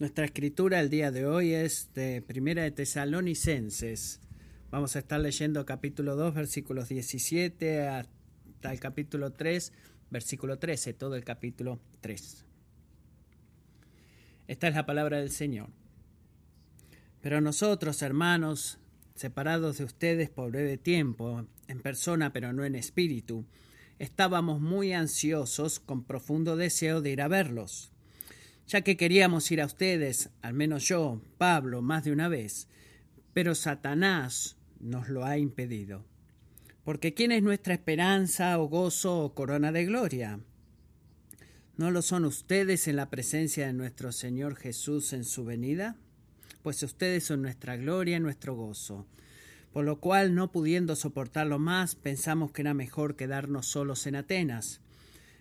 Nuestra escritura el día de hoy es de Primera de Tesalonicenses. Vamos a estar leyendo capítulo 2, versículos 17 hasta el capítulo 3, versículo 13, todo el capítulo 3. Esta es la palabra del Señor. Pero nosotros, hermanos, separados de ustedes por breve tiempo, en persona pero no en espíritu, estábamos muy ansiosos con profundo deseo de ir a verlos ya que queríamos ir a ustedes, al menos yo, Pablo, más de una vez, pero Satanás nos lo ha impedido. Porque ¿quién es nuestra esperanza o gozo o corona de gloria? ¿No lo son ustedes en la presencia de nuestro Señor Jesús en su venida? Pues ustedes son nuestra gloria y nuestro gozo. Por lo cual, no pudiendo soportarlo más, pensamos que era mejor quedarnos solos en Atenas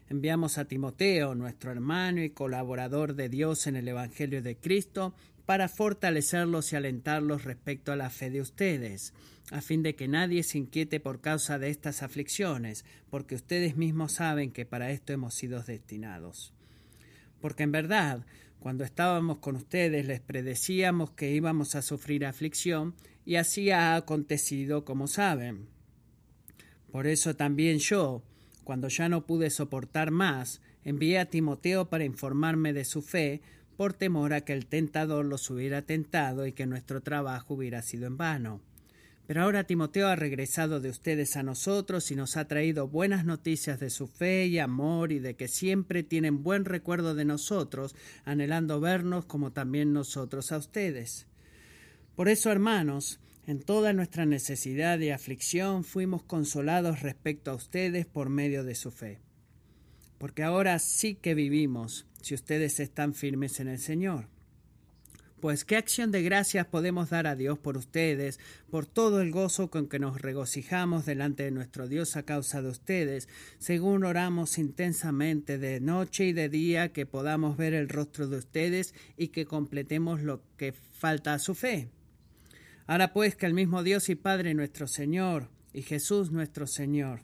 enviamos a Timoteo, nuestro hermano y colaborador de Dios en el Evangelio de Cristo, para fortalecerlos y alentarlos respecto a la fe de ustedes, a fin de que nadie se inquiete por causa de estas aflicciones, porque ustedes mismos saben que para esto hemos sido destinados. Porque en verdad, cuando estábamos con ustedes les predecíamos que íbamos a sufrir aflicción, y así ha acontecido como saben. Por eso también yo, cuando ya no pude soportar más, envié a Timoteo para informarme de su fe, por temor a que el tentador los hubiera tentado y que nuestro trabajo hubiera sido en vano. Pero ahora Timoteo ha regresado de ustedes a nosotros y nos ha traído buenas noticias de su fe y amor y de que siempre tienen buen recuerdo de nosotros, anhelando vernos como también nosotros a ustedes. Por eso, hermanos, en toda nuestra necesidad y aflicción fuimos consolados respecto a ustedes por medio de su fe. Porque ahora sí que vivimos, si ustedes están firmes en el Señor. Pues qué acción de gracias podemos dar a Dios por ustedes, por todo el gozo con que nos regocijamos delante de nuestro Dios a causa de ustedes, según oramos intensamente de noche y de día que podamos ver el rostro de ustedes y que completemos lo que falta a su fe. Ahora pues que el mismo Dios y Padre nuestro Señor y Jesús nuestro Señor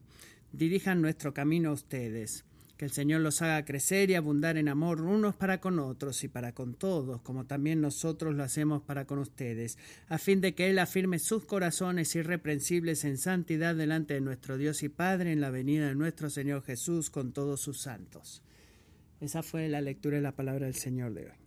dirijan nuestro camino a ustedes. Que el Señor los haga crecer y abundar en amor unos para con otros y para con todos, como también nosotros lo hacemos para con ustedes, a fin de que Él afirme sus corazones irreprensibles en santidad delante de nuestro Dios y Padre en la venida de nuestro Señor Jesús con todos sus santos. Esa fue la lectura de la palabra del Señor de hoy.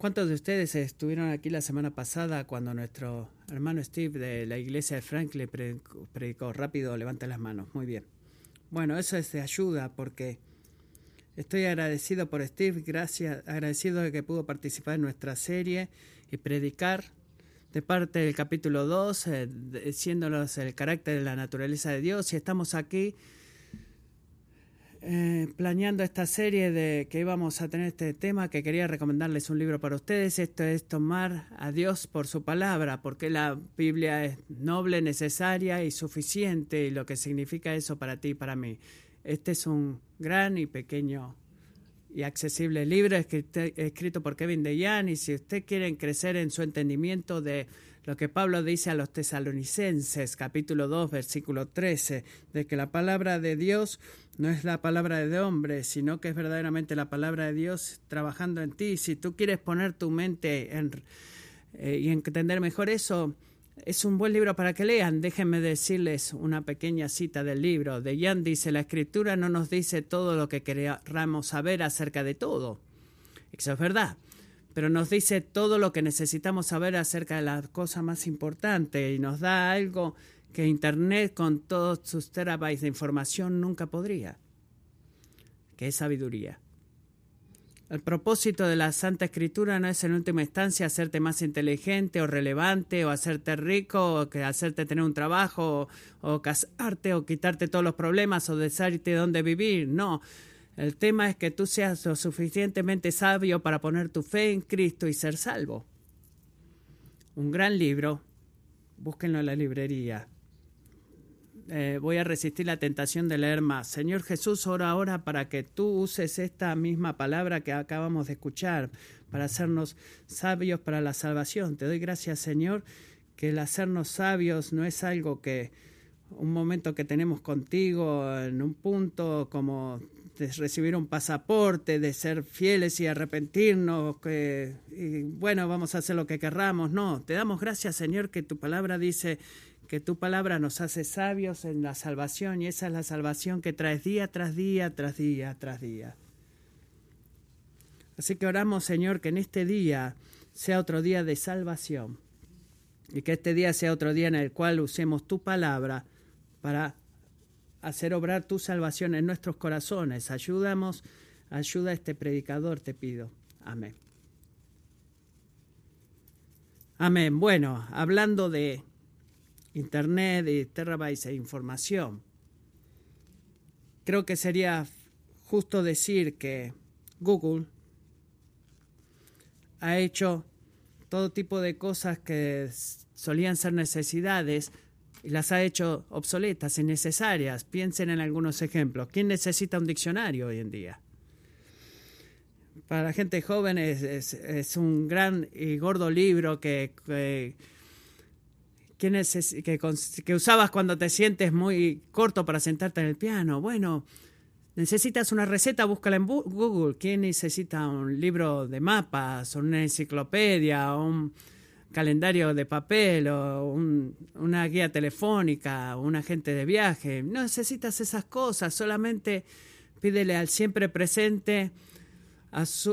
¿Cuántos de ustedes estuvieron aquí la semana pasada cuando nuestro hermano Steve de la iglesia de Franklin predicó, rápido? Levanta las manos. Muy bien. Bueno, eso es de ayuda porque estoy agradecido por Steve, gracias, agradecido de que pudo participar en nuestra serie y predicar de parte del capítulo 2, eh, diciéndonos el carácter de la naturaleza de Dios. Y estamos aquí eh, planeando esta serie de que íbamos a tener este tema, que quería recomendarles un libro para ustedes. Esto es tomar a Dios por su palabra, porque la Biblia es noble, necesaria y suficiente, y lo que significa eso para ti y para mí. Este es un gran y pequeño y accesible libro escrito por Kevin DeYan, y si usted quiere crecer en su entendimiento de lo que Pablo dice a los tesalonicenses, capítulo 2, versículo 13, de que la palabra de Dios no es la palabra de hombre, sino que es verdaderamente la palabra de Dios trabajando en ti. Si tú quieres poner tu mente en, eh, y entender mejor eso, es un buen libro para que lean. Déjenme decirles una pequeña cita del libro. De Jan dice, la escritura no nos dice todo lo que queramos saber acerca de todo. Eso es verdad pero nos dice todo lo que necesitamos saber acerca de la cosa más importante y nos da algo que Internet con todos sus terabytes de información nunca podría, que es sabiduría. El propósito de la Santa Escritura no es en última instancia hacerte más inteligente o relevante o hacerte rico o que hacerte tener un trabajo o, casarte o quitarte todos los problemas o decirte dónde vivir. No, el tema es que tú seas lo suficientemente sabio para poner tu fe en Cristo y ser salvo. Un gran libro, búsquenlo en la librería. Eh, voy a resistir la tentación de leer más. Señor Jesús, ora ahora para que tú uses esta misma palabra que acabamos de escuchar, para hacernos sabios para la salvación. Te doy gracias, Señor, que el hacernos sabios no es algo que un momento que tenemos contigo en un punto como de recibir un pasaporte, de ser fieles y arrepentirnos, que y bueno, vamos a hacer lo que querramos. No, te damos gracias, Señor, que tu palabra dice que tu palabra nos hace sabios en la salvación y esa es la salvación que traes día tras día, tras día, tras día. Así que oramos, Señor, que en este día sea otro día de salvación y que este día sea otro día en el cual usemos tu palabra para hacer obrar tu salvación en nuestros corazones. Ayúdamos, ayuda a este predicador, te pido. Amén. Amén. Bueno, hablando de Internet y terabytes de información. Creo que sería justo decir que Google ha hecho todo tipo de cosas que solían ser necesidades y las ha hecho obsoletas, innecesarias. Piensen en algunos ejemplos. ¿Quién necesita un diccionario hoy en día? Para la gente joven es, un gran y gordo libro que que, usabas cuando te sientes muy corto para sentarte en el piano. Bueno, necesitas una receta, búscala en Google. ¿Quién necesita un libro de mapas, una enciclopedia, o un calendario de papel, o una guía telefónica, un agente de viaje? No necesitas esas cosas, solamente pídele al siempre presente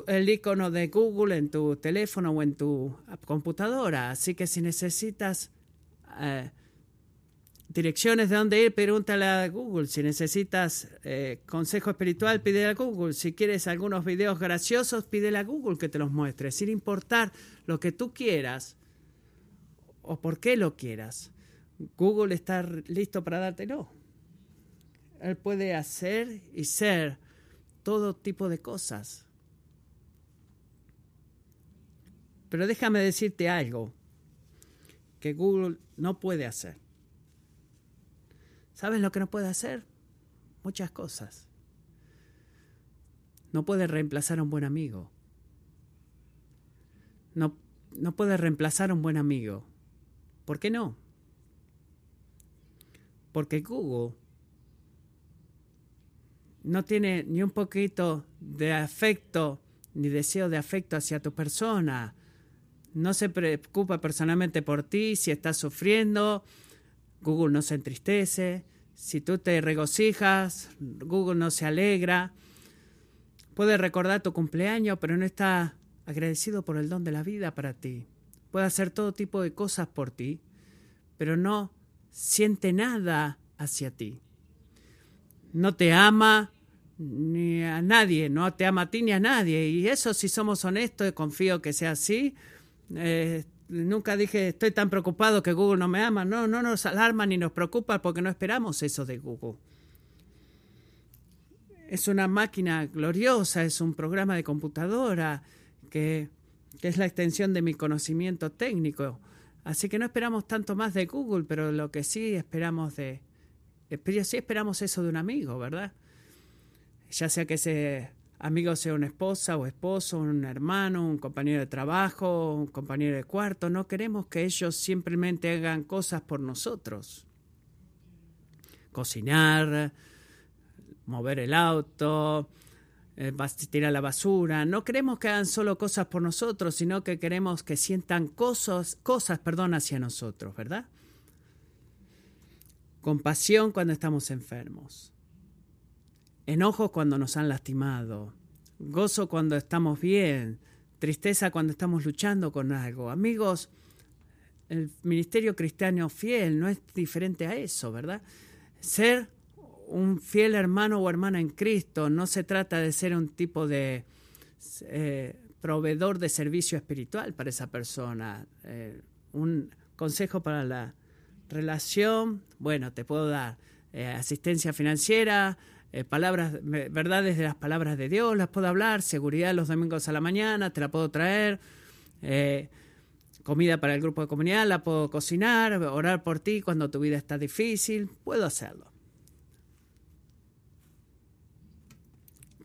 el icono de Google en tu teléfono o en tu computadora. Así que si necesitas eh, direcciones de dónde ir, pregúntale a Google. Si necesitas eh, consejo espiritual, pídele a Google. Si quieres algunos videos graciosos, pídele a Google que te los muestre, sin importar lo que tú quieras o por qué lo quieras. Google está listo para dártelo. Él puede hacer y ser todo tipo de cosas. Pero déjame decirte algo que Google no puede hacer. ¿Sabes lo que no puede hacer? Muchas cosas. No puede reemplazar a un buen amigo. No, no puede reemplazar a un buen amigo. ¿Por qué no? Porque Google no tiene ni un poquito de afecto ni deseo de afecto hacia tu persona, no se preocupa personalmente por ti, si estás sufriendo, Google no se entristece, si tú te regocijas, Google no se alegra, puede recordar tu cumpleaños, pero no está agradecido por el don de la vida para ti. Puede hacer todo tipo de cosas por ti, pero no siente nada hacia ti. No te ama ni a nadie, no te ama a ti ni a nadie. Y eso si somos honestos, confío que sea así, eh, nunca dije estoy tan preocupado que Google no me ama. No, no nos alarma ni nos preocupa porque no esperamos eso de Google. Es una máquina gloriosa, es un programa de computadora que, que es la extensión de mi conocimiento técnico. Así que no esperamos tanto más de Google, pero lo que sí esperamos de... Sí esperamos eso de un amigo, ¿verdad? Ya sea que se amigo sea una esposa o esposo, un hermano, un compañero de trabajo, un compañero de cuarto. No queremos que ellos simplemente hagan cosas por nosotros. Cocinar, mover el auto, eh, tirar la basura. No queremos que hagan solo cosas por nosotros, sino que queremos que sientan cosas, cosas perdón, hacia nosotros, ¿verdad? Compasión cuando estamos enfermos enojo cuando nos han lastimado, gozo cuando estamos bien, tristeza cuando estamos luchando con algo. Amigos, el ministerio cristiano fiel no es diferente a eso, ¿verdad? Ser un fiel hermano o hermana en Cristo no se trata de ser un tipo de eh, proveedor de servicio espiritual para esa persona. Eh, un consejo para la relación, bueno, te puedo dar eh, asistencia financiera, eh, palabras, verdades de las palabras de Dios, las puedo hablar, seguridad los domingos a la mañana, te la puedo traer, eh, comida para el grupo de comunidad, la puedo cocinar, orar por ti cuando tu vida está difícil, puedo hacerlo.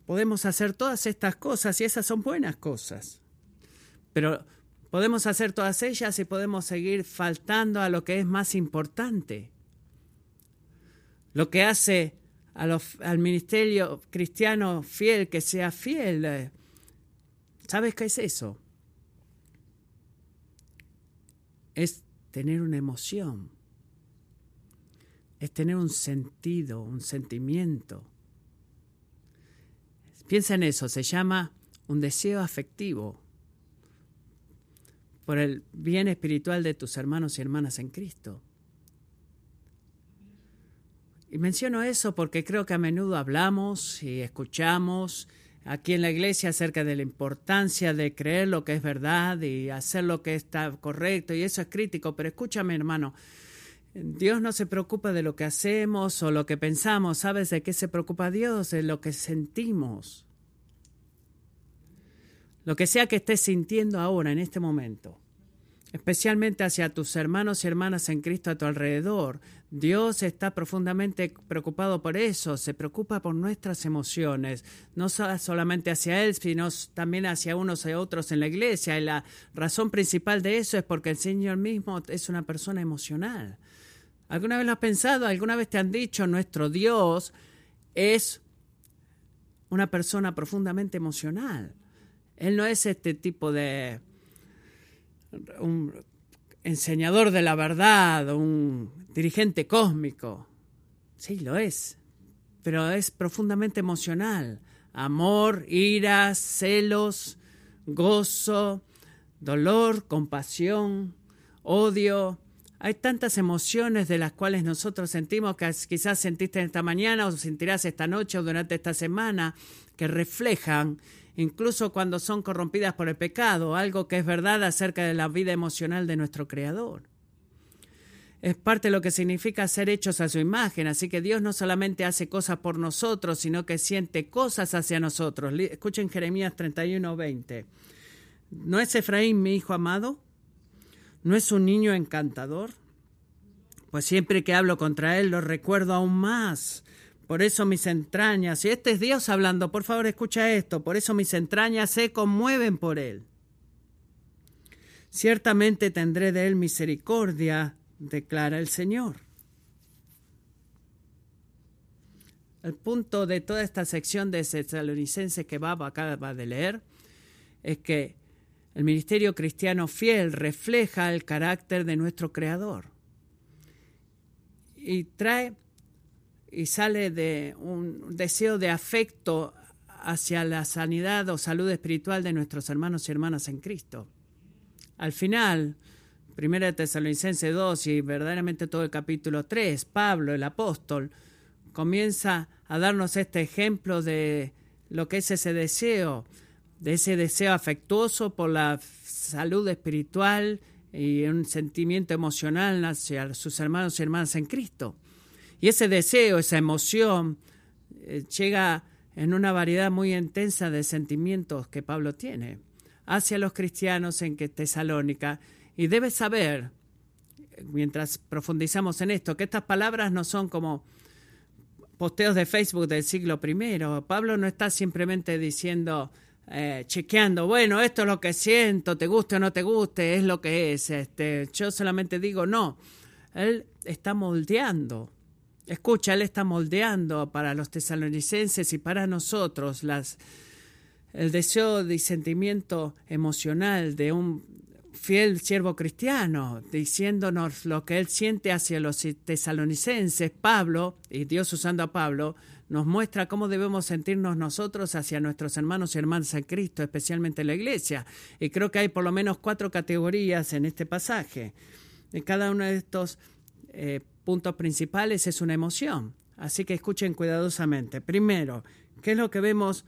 Podemos hacer todas estas cosas y esas son buenas cosas. Pero podemos hacer todas ellas y podemos seguir faltando a lo que es más importante. Lo que hace al ministerio cristiano fiel que sea fiel. ¿Sabes qué es eso? Es tener una emoción. Es tener un sentido, un sentimiento. Piensa en eso, se llama un deseo afectivo por el bien espiritual de tus hermanos y hermanas en Cristo. Y menciono eso porque creo que a menudo hablamos y escuchamos aquí en la iglesia acerca de la importancia de creer lo que es verdad y hacer lo que está correcto, y eso es crítico, pero escúchame hermano, Dios no se preocupa de lo que hacemos o lo que pensamos. ¿Sabes de qué se preocupa Dios? De lo que sentimos. Lo que sea que estés sintiendo ahora, en este momento. Especialmente hacia tus hermanos y hermanas en Cristo a tu alrededor. Dios está profundamente preocupado por eso. Se preocupa por nuestras emociones. No solamente hacia Él, sino también hacia unos y otros en la iglesia. Y la razón principal de eso es porque el Señor mismo es una persona emocional. ¿Alguna vez lo has pensado? ¿Alguna vez te han dicho nuestro Dios es una persona profundamente emocional? Él no es este tipo de un enseñador de la verdad, un dirigente cósmico. Sí, lo es, pero es profundamente emocional. Amor, ira, celos, gozo, dolor, compasión, odio, hay tantas emociones de las cuales nosotros sentimos que quizás sentiste esta mañana o sentirás esta noche o durante esta semana que reflejan, incluso cuando son corrompidas por el pecado, algo que es verdad acerca de la vida emocional de nuestro Creador. Es parte de lo que significa ser hechos a su imagen, así que Dios no solamente hace cosas por nosotros, sino que siente cosas hacia nosotros. Escuchen Jeremías 31, 20. ¿No es Efraín mi hijo amado? ¿No es un niño encantador? Pues siempre que hablo contra él lo recuerdo aún más. Por eso mis entrañas, y este es Dios hablando, por favor escucha esto, por eso mis entrañas se conmueven por él. Ciertamente tendré de él misericordia, declara el Señor. El punto de toda esta sección de Tesalonicenses que va acaba de leer es que el ministerio cristiano fiel refleja el carácter de nuestro Creador y trae y sale de un deseo de afecto hacia la sanidad o salud espiritual de nuestros hermanos y hermanas en Cristo. Al final, 1 Tesalonicense 2 y verdaderamente todo el capítulo 3, Pablo, el apóstol, comienza a darnos este ejemplo de lo que es ese deseo de ese deseo afectuoso por la salud espiritual y un sentimiento emocional hacia sus hermanos y hermanas en Cristo. Y ese deseo, esa emoción, eh, llega en una variedad muy intensa de sentimientos que Pablo tiene hacia los cristianos en Tesalónica. Y debes saber, mientras profundizamos en esto, que estas palabras no son como posteos de Facebook del siglo I. Pablo no está simplemente diciendo, eh, chequeando, bueno, esto es lo que siento, te guste o no te guste, es lo que es. Este, yo solamente digo, no, él está moldeando. Escucha, él está moldeando para los tesalonicenses y para nosotros las, el deseo y sentimiento emocional de un fiel siervo cristiano, diciéndonos lo que él siente hacia los tesalonicenses. Pablo, y Dios usando a Pablo, nos muestra cómo debemos sentirnos nosotros hacia nuestros hermanos y hermanas en Cristo, especialmente en la iglesia. Y creo que hay por lo menos cuatro categorías en este pasaje. En cada uno de estos eh, puntos principales es una emoción. Así que escuchen cuidadosamente. Primero, ¿qué es lo que vemos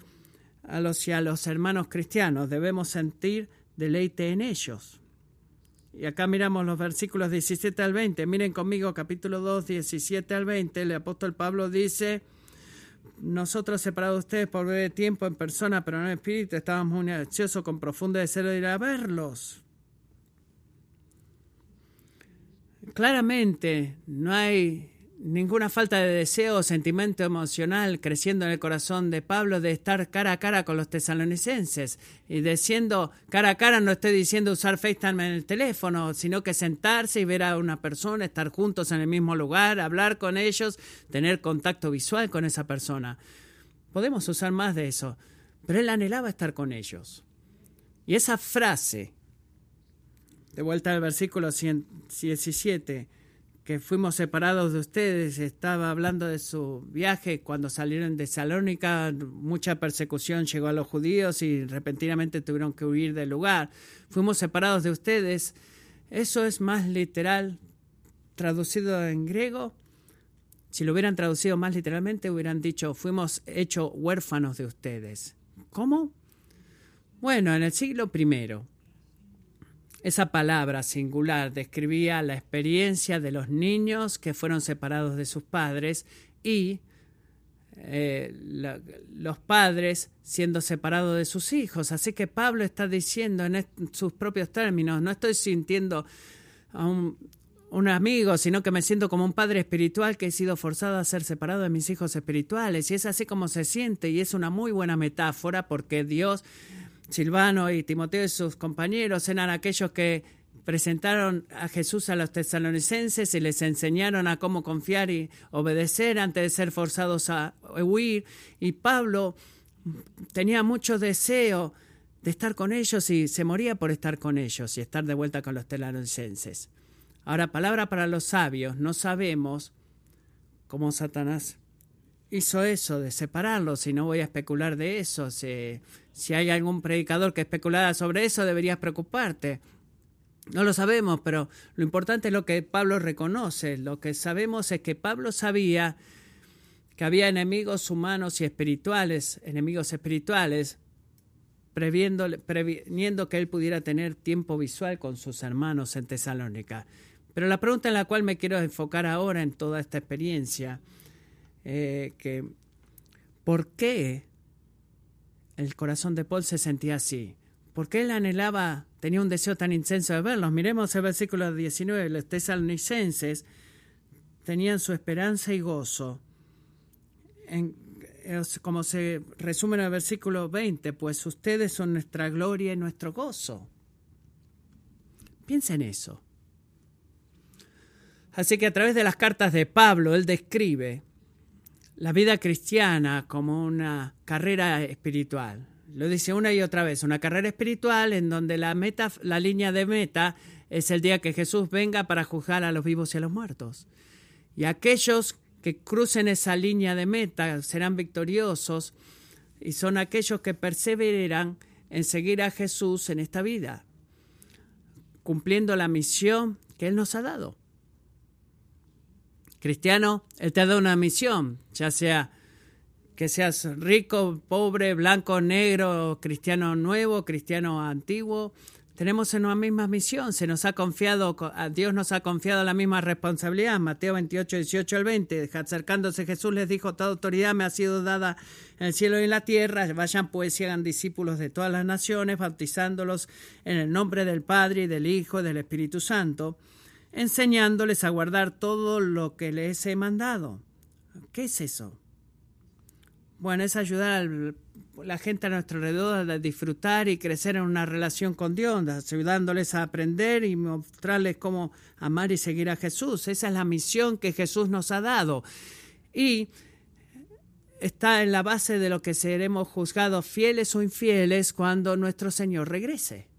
a los, a los hermanos cristianos? Debemos sentir deleite en ellos. Y acá miramos los versículos 17 al 20. Miren conmigo capítulo 2, 17 al 20. El apóstol Pablo dice, nosotros separados de ustedes por breve tiempo en persona, pero no en espíritu, estábamos muy ansiosos con profundo deseo de ir a verlos. Claramente no hay ninguna falta de deseo o sentimiento emocional creciendo en el corazón de Pablo de estar cara a cara con los tesalonicenses. Y diciendo cara a cara no estoy diciendo usar FaceTime en el teléfono, sino que sentarse y ver a una persona, estar juntos en el mismo lugar, hablar con ellos, tener contacto visual con esa persona. Podemos usar más de eso, pero él anhelaba estar con ellos. Y esa frase, de vuelta al versículo 17, que fuimos separados de ustedes, estaba hablando de su viaje cuando salieron de Salónica, mucha persecución llegó a los judíos y repentinamente tuvieron que huir del lugar. Fuimos separados de ustedes. Eso es más literal, traducido en griego. Si lo hubieran traducido más literalmente, hubieran dicho, fuimos hechos huérfanos de ustedes. ¿Cómo? Bueno, en el siglo primero, esa palabra singular describía la experiencia de los niños que fueron separados de sus padres y eh, los padres siendo separados de sus hijos. Así que Pablo está diciendo en sus propios términos, no estoy sintiendo a un, un, amigo, sino que me siento como un padre espiritual que he sido forzado a ser separado de mis hijos espirituales. Y es así como se siente y es una muy buena metáfora porque Dios Silvano y Timoteo y sus compañeros eran aquellos que presentaron a Jesús a los tesalonicenses y les enseñaron a cómo confiar y obedecer antes de ser forzados a huir. Y Pablo tenía mucho deseo de estar con ellos y se moría por estar con ellos y estar de vuelta con los tesalonicenses. Ahora, palabra para los sabios, no sabemos cómo Satanás hizo eso de separarlos y no voy a especular de eso. Si, si hay algún predicador que especulara sobre eso, deberías preocuparte. No lo sabemos, pero lo importante es lo que Pablo reconoce. Lo que sabemos es que Pablo sabía que había enemigos humanos y espirituales, enemigos espirituales, previniendo que él pudiera tener tiempo visual con sus hermanos en Tesalónica. Pero la pregunta en la cual me quiero enfocar ahora en toda esta experiencia eh, que por qué el corazón de Paul se sentía así. ¿Por qué él anhelaba, tenía un deseo tan intenso de verlos? Miremos el versículo 19. Los tesalonicenses tenían su esperanza y gozo. En, como se resume en el versículo 20, pues ustedes son nuestra gloria y nuestro gozo. Piensa en eso. Así que a través de las cartas de Pablo, él describe la vida cristiana como una carrera espiritual. Lo dice una y otra vez, una carrera espiritual en donde la meta, la línea de meta es el día que Jesús venga para juzgar a los vivos y a los muertos. Y aquellos que crucen esa línea de meta serán victoriosos y son aquellos que perseveran en seguir a Jesús en esta vida, cumpliendo la misión que Él nos ha dado. Cristiano, Él te da una misión, ya sea que seas rico, pobre, blanco, negro, cristiano nuevo, cristiano antiguo. Tenemos una misma misión, se nos ha confiado, Dios nos ha confiado la misma responsabilidad. Mateo 28, 18 al 20, acercándose Jesús les dijo, toda autoridad me ha sido dada en el cielo y en la tierra, vayan pues y hagan discípulos de todas las naciones, bautizándolos en el nombre del Padre y del Hijo y del Espíritu Santo enseñándoles a guardar todo lo que les he mandado. ¿Qué es eso? Bueno, es ayudar a la gente a nuestro alrededor a disfrutar y crecer en una relación con Dios, ayudándoles a aprender y mostrarles cómo amar y seguir a Jesús. Esa es la misión que Jesús nos ha dado. Y está en la base de lo que seremos juzgados fieles o infieles cuando nuestro Señor regrese.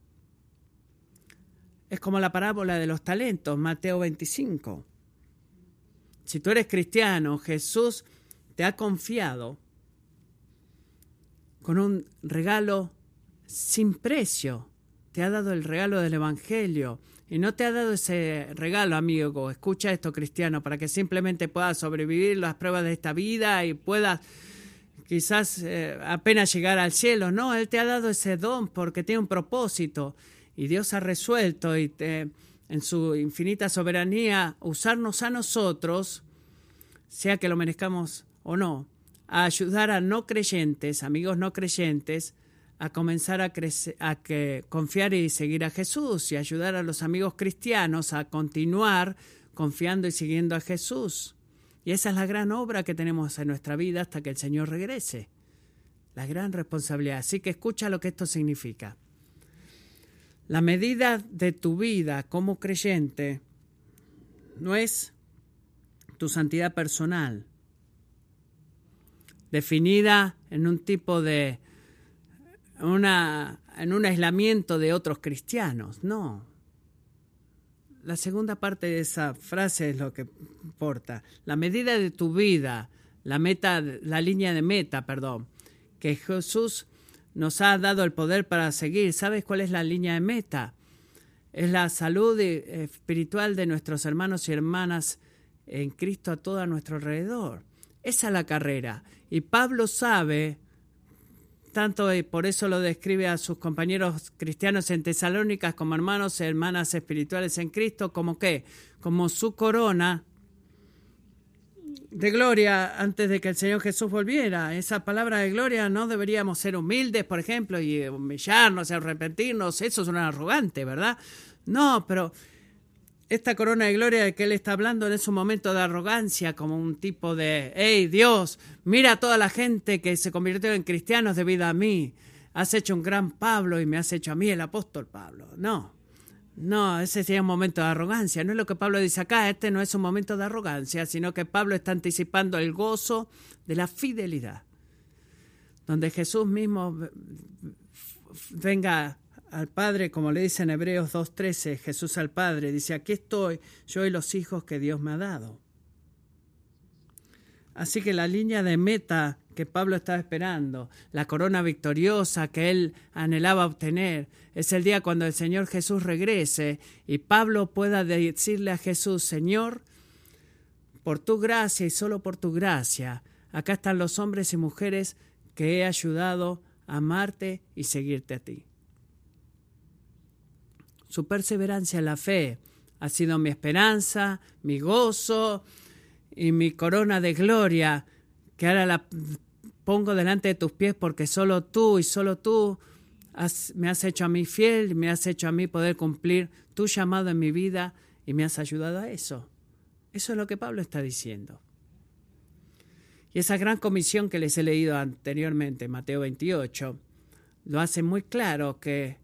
Es como la parábola de los talentos, Mateo 25. Si tú eres cristiano, Jesús te ha confiado con un regalo sin precio. Te ha dado el regalo del Evangelio. Y no te ha dado ese regalo, amigo. Escucha esto, cristiano, para que simplemente puedas sobrevivir las pruebas de esta vida y puedas quizás eh, apenas llegar al cielo. No, Él te ha dado ese don porque tiene un propósito y Dios ha resuelto y en su infinita soberanía usarnos a nosotros, sea que lo merezcamos o no, a ayudar a no creyentes, amigos no creyentes, a comenzar a, a que, confiar y seguir a Jesús y ayudar a los amigos cristianos a continuar confiando y siguiendo a Jesús. Y esa es la gran obra que tenemos en nuestra vida hasta que el Señor regrese. La gran responsabilidad. Así que escucha lo que esto significa. La medida de tu vida como creyente no es tu santidad personal, definida en un tipo de una, en un aislamiento de otros cristianos, no. La segunda parte de esa frase es lo que importa. La medida de tu vida, la meta, la línea de meta, perdón, que Jesús nos ha dado el poder para seguir. ¿Sabes cuál es la línea de meta? Es la salud espiritual de nuestros hermanos y hermanas en Cristo a todo nuestro alrededor. Esa es la carrera. Y Pablo sabe, tanto y por eso lo describe a sus compañeros cristianos en Tesalónicas como hermanos y hermanas espirituales en Cristo, como qué, como su corona de gloria antes de que el Señor Jesús volviera. Esa palabra de gloria no deberíamos ser humildes, por ejemplo, y humillarnos, arrepentirnos. Eso es un arrogante, ¿verdad? No, pero esta corona de gloria de que él está hablando en un momento de arrogancia, como un tipo de, hey Dios, mira a toda la gente que se convirtió en cristianos debido a mí. Has hecho un gran Pablo y me has hecho a mí el apóstol Pablo. No, no, ese sería un momento de arrogancia. No es lo que Pablo dice acá, este no es un momento de arrogancia, sino que Pablo está anticipando el gozo de la fidelidad. Donde Jesús mismo venga al Padre, como le dice en Hebreos 2.13, Jesús al Padre, dice, aquí estoy, yo y los hijos que Dios me ha dado. Así que la línea de meta que Pablo estaba esperando, la corona victoriosa que él anhelaba obtener, es el día cuando el Señor Jesús regrese y Pablo pueda decirle a Jesús, Señor, por tu gracia y solo por tu gracia, acá están los hombres y mujeres que he ayudado a amarte y seguirte a ti. Su perseverancia en la fe ha sido mi esperanza, mi gozo y mi corona de gloria, que ahora la pongo delante de tus pies porque solo tú y solo tú me has hecho a mí fiel, me has hecho a mí poder cumplir tu llamado en mi vida y me has ayudado a eso. Eso es lo que Pablo está diciendo. Y esa gran comisión que les he leído anteriormente, Mateo 28, lo hace muy claro que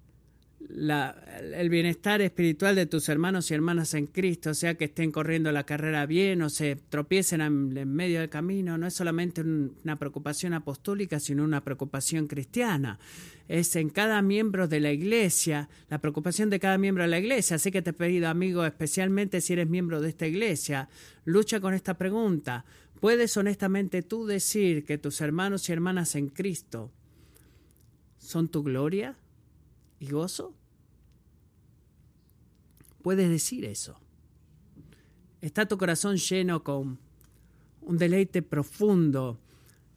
el bienestar espiritual de tus hermanos y hermanas en Cristo, sea que estén corriendo la carrera bien o se tropiecen en, medio del camino, no es solamente una preocupación apostólica, sino una preocupación cristiana. Es en cada miembro de la iglesia, la preocupación de cada miembro de la iglesia. Así que te he pedido, amigo, especialmente si eres miembro de esta iglesia, lucha con esta pregunta. ¿Puedes honestamente tú decir que tus hermanos y hermanas en Cristo son tu gloria? Y gozo? Puedes decir eso. ¿Está tu corazón lleno con un deleite profundo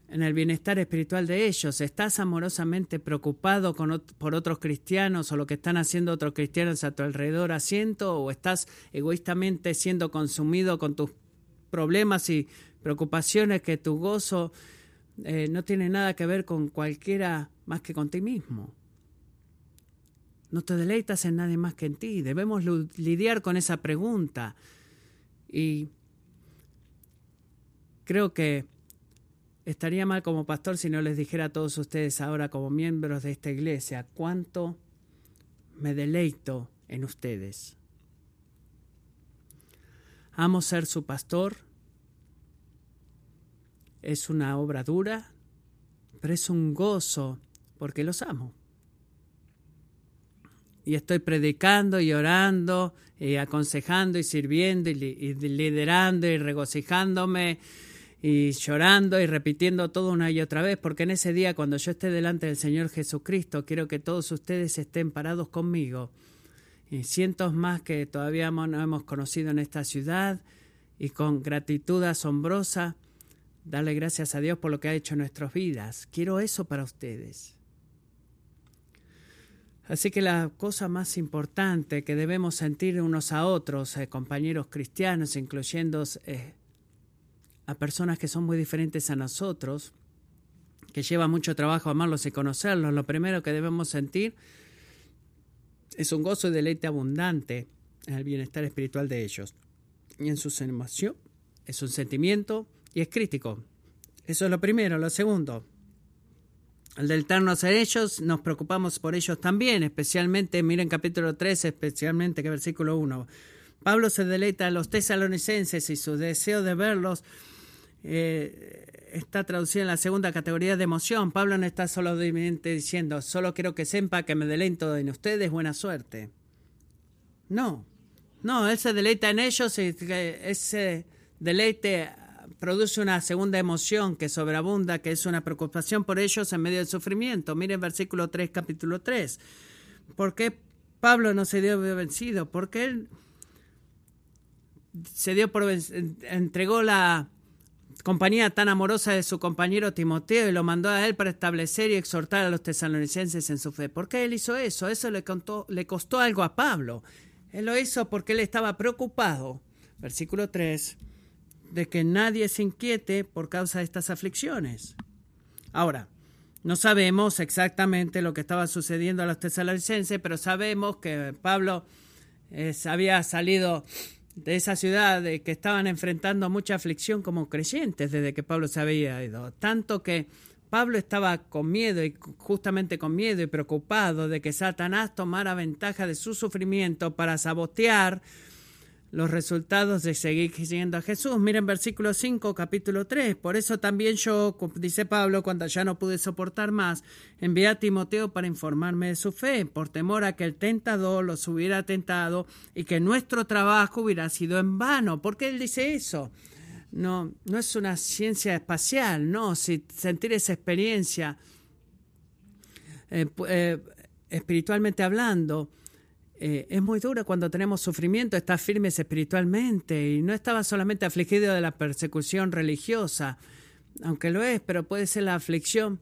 en el bienestar espiritual de ellos? ¿Estás amorosamente preocupado por otros cristianos o lo que están haciendo otros cristianos a tu alrededor asiento? ¿O estás egoístamente siendo consumido con tus problemas y preocupaciones que tu gozo eh, no tiene nada que ver con cualquiera más que con ti mismo? No te deleitas en nadie más que en ti. Debemos lidiar con esa pregunta. Y creo que estaría mal como pastor si no les dijera a todos ustedes ahora como miembros de esta iglesia cuánto me deleito en ustedes. Amo ser su pastor. Es una obra dura, pero es un gozo porque los amo y estoy predicando y orando y aconsejando y sirviendo y, liderando y regocijándome y llorando y repitiendo todo una y otra vez, porque en ese día cuando yo esté delante del Señor Jesucristo, quiero que todos ustedes estén parados conmigo. Y cientos más que todavía no hemos conocido en esta ciudad y con gratitud asombrosa, darle gracias a Dios por lo que ha hecho en nuestras vidas. Quiero eso para ustedes. Así que la cosa más importante que debemos sentir unos a otros, eh, compañeros cristianos, incluyendo eh, a personas que son muy diferentes a nosotros, que lleva mucho trabajo amarlos y conocerlos, lo primero que debemos sentir es un gozo y deleite abundante en el bienestar espiritual de ellos. y en su emoción. Es un sentimiento y es crítico. Eso es lo primero. Lo segundo, al deleitarnos en ellos, nos preocupamos por ellos también, especialmente, miren capítulo 3, especialmente que versículo 1. Pablo se deleita a los tesalonicenses y su deseo de verlos eh, está traducido en la segunda categoría de emoción. Pablo no está solamente diciendo, solo quiero que sepa que me deleito en ustedes, buena suerte. No, no, él se deleita en ellos y ese deleite produce una segunda emoción que sobreabunda, que es una preocupación por ellos en medio del sufrimiento. Miren versículo 3, capítulo 3. ¿Por qué Pablo no se dio vencido? Porque él se dio por entregó la compañía tan amorosa de su compañero Timoteo y lo mandó a él para establecer y exhortar a los tesalonicenses en su fe. ¿Por qué él hizo eso? Eso le, contó, le costó algo a Pablo. Él lo hizo porque él estaba preocupado, versículo 3, de que nadie se inquiete por causa de estas aflicciones. Ahora, no sabemos exactamente lo que estaba sucediendo a los tesalonicenses, pero sabemos que Pablo había salido de esa ciudad de que estaban enfrentando mucha aflicción como creyentes desde que Pablo se había ido. Tanto que Pablo estaba con miedo y justamente con miedo y preocupado de que Satanás tomara ventaja de su sufrimiento para sabotear los resultados de seguir siguiendo a Jesús. Miren versículo 5, capítulo 3. Por eso también yo, dice Pablo, cuando ya no pude soportar más, envié a Timoteo para informarme de su fe, por temor a que el tentador los hubiera tentado y que nuestro trabajo hubiera sido en vano. ¿Por qué él dice eso? No, no es una ciencia espacial, no, si sentir esa experiencia eh, eh, espiritualmente hablando eh, es muy duro cuando tenemos sufrimiento, estás firmes espiritualmente y no estaba solamente afligido de la persecución religiosa, aunque lo es, pero puede ser la aflicción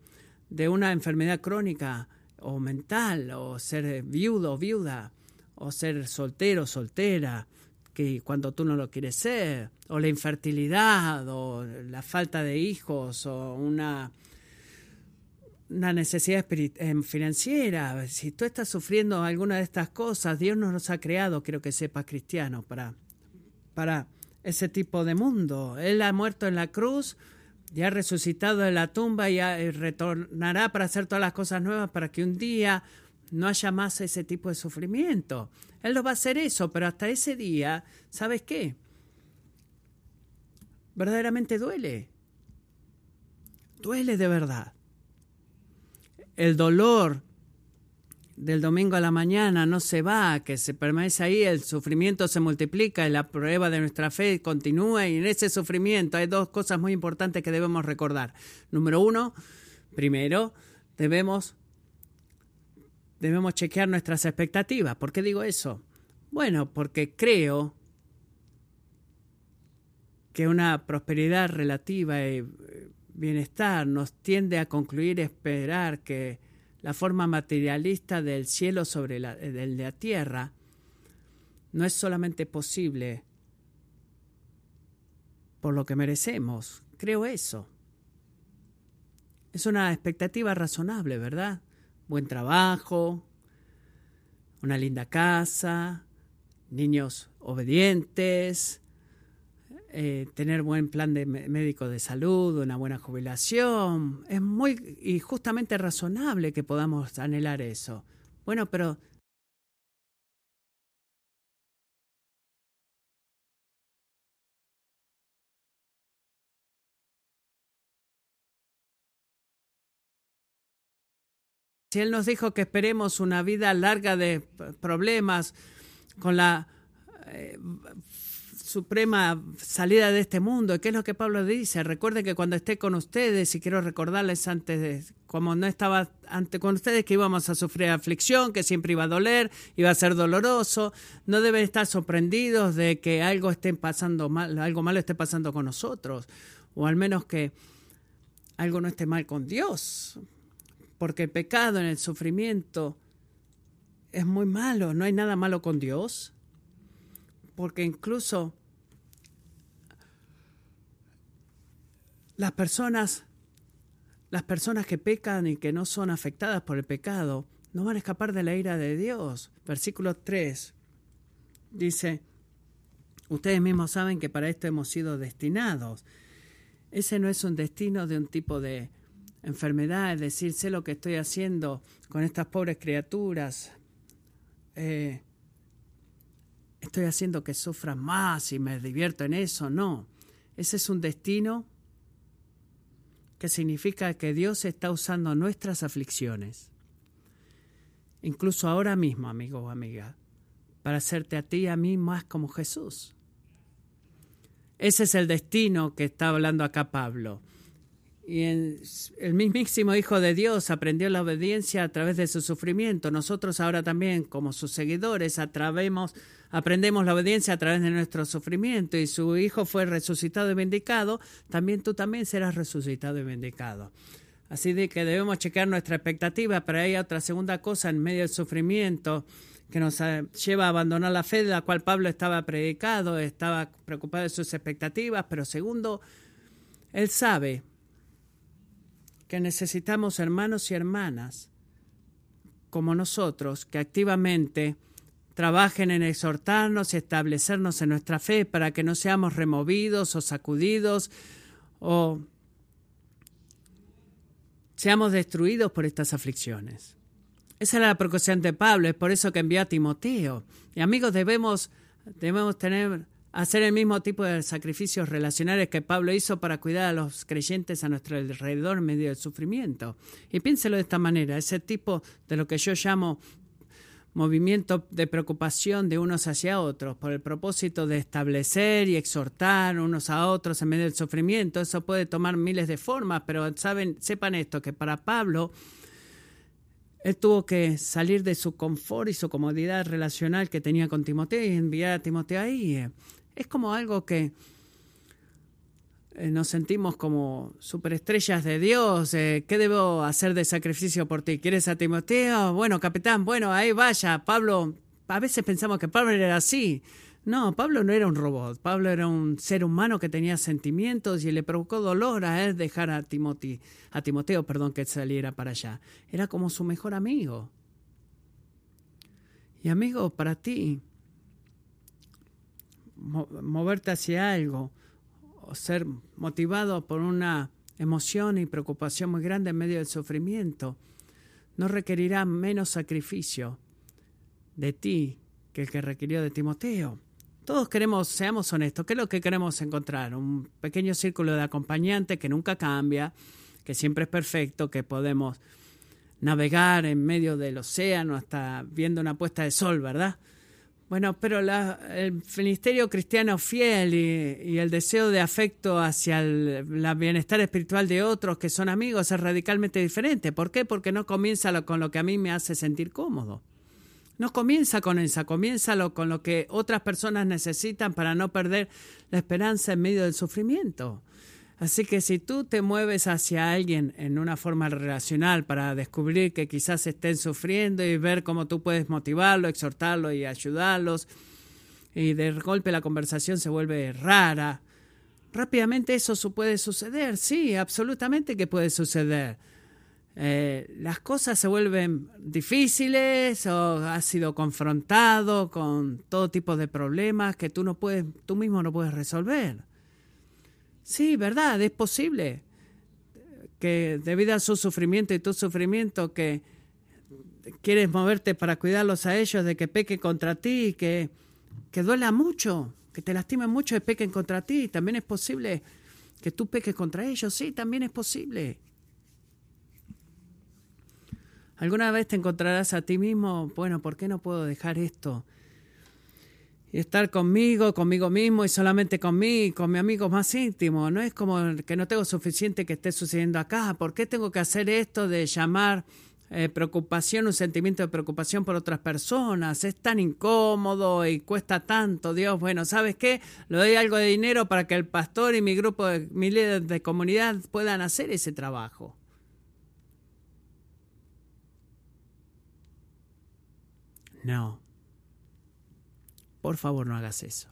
de una enfermedad crónica o mental, o ser viudo o viuda, o ser soltero o soltera, que cuando tú no lo quieres ser, o la infertilidad, o la falta de hijos, o una una necesidad em, financiera. Si tú estás sufriendo alguna de estas cosas, Dios no nos ha creado, quiero que sepas, cristiano, para, para ese tipo de mundo. Él ha muerto en la cruz y ha resucitado de la tumba y, y retornará para hacer todas las cosas nuevas para que un día no haya más ese tipo de sufrimiento. Él lo va a hacer eso, pero hasta ese día, ¿sabes qué? Verdaderamente duele. Duele de verdad el dolor del domingo a la mañana no se va, que se permanece ahí, el sufrimiento se multiplica y la prueba de nuestra fe continúa y en ese sufrimiento hay dos cosas muy importantes que debemos recordar. Número uno, primero, debemos, debemos chequear nuestras expectativas. ¿Por qué digo eso? Bueno, porque creo que una prosperidad relativa y bienestar nos tiende a concluir esperar que la forma materialista del cielo sobre la, de la tierra no es solamente posible por lo que merecemos. Creo eso. Es una expectativa razonable, ¿verdad? Buen trabajo, una linda casa, niños obedientes, eh, tener buen plan de médico de salud, una buena jubilación. Es muy y justamente razonable que podamos anhelar eso. Bueno, pero Si Él nos dijo que esperemos una vida larga de problemas con la eh, suprema salida de este mundo. ¿Qué es lo que Pablo dice? Recuerden que cuando esté con ustedes, y quiero recordarles antes de, como no estaba ante con ustedes, que íbamos a sufrir aflicción, que siempre iba a doler, iba a ser doloroso. No deben estar sorprendidos de que algo esté pasando mal, algo malo esté pasando con nosotros, o al menos que algo no esté mal con Dios. Porque el pecado en el sufrimiento es muy malo, no hay nada malo con Dios porque incluso las personas, las personas que pecan y que no son afectadas por el pecado, no van a escapar de la ira de Dios. Versículo 3 dice, Ustedes mismos saben que para esto hemos sido destinados. Ese no es un destino de un tipo de enfermedad, es decir, sé lo que estoy haciendo con estas pobres criaturas. Eh, estoy haciendo que sufran más y me divierto en eso. No, ese es un destino que significa que Dios está usando nuestras aflicciones, incluso ahora mismo, amigo o amiga, para hacerte a ti y a mí más como Jesús. Ese es el destino que está hablando acá Pablo. Y el mismísimo Hijo de Dios aprendió la obediencia a través de su sufrimiento. Nosotros ahora también, como sus seguidores, aprendemos la obediencia a través de nuestro sufrimiento. Y su Hijo fue resucitado y vindicado. También tú también serás resucitado y vindicado. Así de que debemos checar nuestra expectativa. Pero hay otra segunda cosa en medio del sufrimiento que nos eh, lleva a abandonar la fe de la cual Pablo estaba predicado, estaba preocupado de sus expectativas. Pero segundo, él sabe que necesitamos hermanos y hermanas como nosotros que activamente trabajen en exhortarnos y establecernos en nuestra fe para que no seamos removidos o sacudidos o seamos destruidos por estas aflicciones. Esa era la preocupación de Pablo, es por eso que envió a Timoteo. Y amigos, debemos, debemos tener hacer el mismo tipo de sacrificios relacionales que Pablo hizo para cuidar a los creyentes a nuestro alrededor en medio del sufrimiento. Y piénselo de esta manera, ese tipo de lo que yo llamo movimiento de preocupación de unos hacia otros, por el propósito de establecer y exhortar unos a otros en medio del sufrimiento. Eso puede tomar miles de formas, pero saben, sepan esto, que para Pablo, él tuvo que salir de su confort y su comodidad relacional que tenía con Timoteo y enviar a Timoteo ahí. Es como algo que eh, nos sentimos como superestrellas de Dios. Eh, ¿Qué debo hacer de sacrificio por ti? ¿Quieres a Timoteo? Bueno, capitán, bueno, ahí vaya. Pablo, a veces pensamos que Pablo era así. No, Pablo no era un robot. Pablo era un ser humano que tenía sentimientos y le provocó dolor a él dejar a, Timoteo, a Timoteo perdón, que saliera para allá. Era como su mejor amigo. Y amigo, para ti, moverte hacia algo o ser motivado por una emoción y preocupación muy grande en medio del sufrimiento, no requerirá menos sacrificio de ti que el que requirió de Timoteo. Todos queremos, seamos honestos, ¿qué es lo que queremos encontrar? Un pequeño círculo de acompañantes que nunca cambia, que siempre es perfecto, que podemos navegar en medio del océano hasta viendo una puesta de sol, ¿verdad? Bueno, pero el ministerio cristiano fiel y, el deseo de afecto hacia el bienestar espiritual de otros que son amigos es radicalmente diferente. ¿Por qué? Porque no comienza con lo que a mí me hace sentir cómodo. No comienza con esa, comienza con lo que otras personas necesitan para no perder la esperanza en medio del sufrimiento. Así que si tú te mueves hacia alguien en una forma relacional para descubrir que quizás estén sufriendo y ver cómo tú puedes motivarlo, exhortarlo y ayudarlos, y de golpe la conversación se vuelve rara, rápidamente eso puede suceder, sí, absolutamente que puede suceder. Eh, las cosas se vuelven difíciles o has sido confrontado con todo tipo de problemas que tú no puedes, tú mismo no puedes resolver. Sí, verdad, es posible que debido a su sufrimiento y tu sufrimiento que quieres moverte para cuidarlos a ellos de que pequen contra ti, que, que duela mucho, que te lastimen mucho y pequen contra ti. También es posible que tú peques contra ellos. Sí, también es posible. ¿Alguna vez te encontrarás a ti mismo, bueno, ¿por qué no puedo dejar esto? Y estar conmigo, conmigo mismo y solamente conmigo, con mi amigo más íntimo. No es como que no tengo suficiente que esté sucediendo acá. ¿Por qué tengo que hacer esto de llamar eh, preocupación, un sentimiento de preocupación por otras personas? Es tan incómodo y cuesta tanto. Dios, bueno, ¿sabes qué? Le doy algo de dinero para que el pastor y mi grupo, de, mi líder de comunidad puedan hacer ese trabajo. No. Por favor, no hagas eso.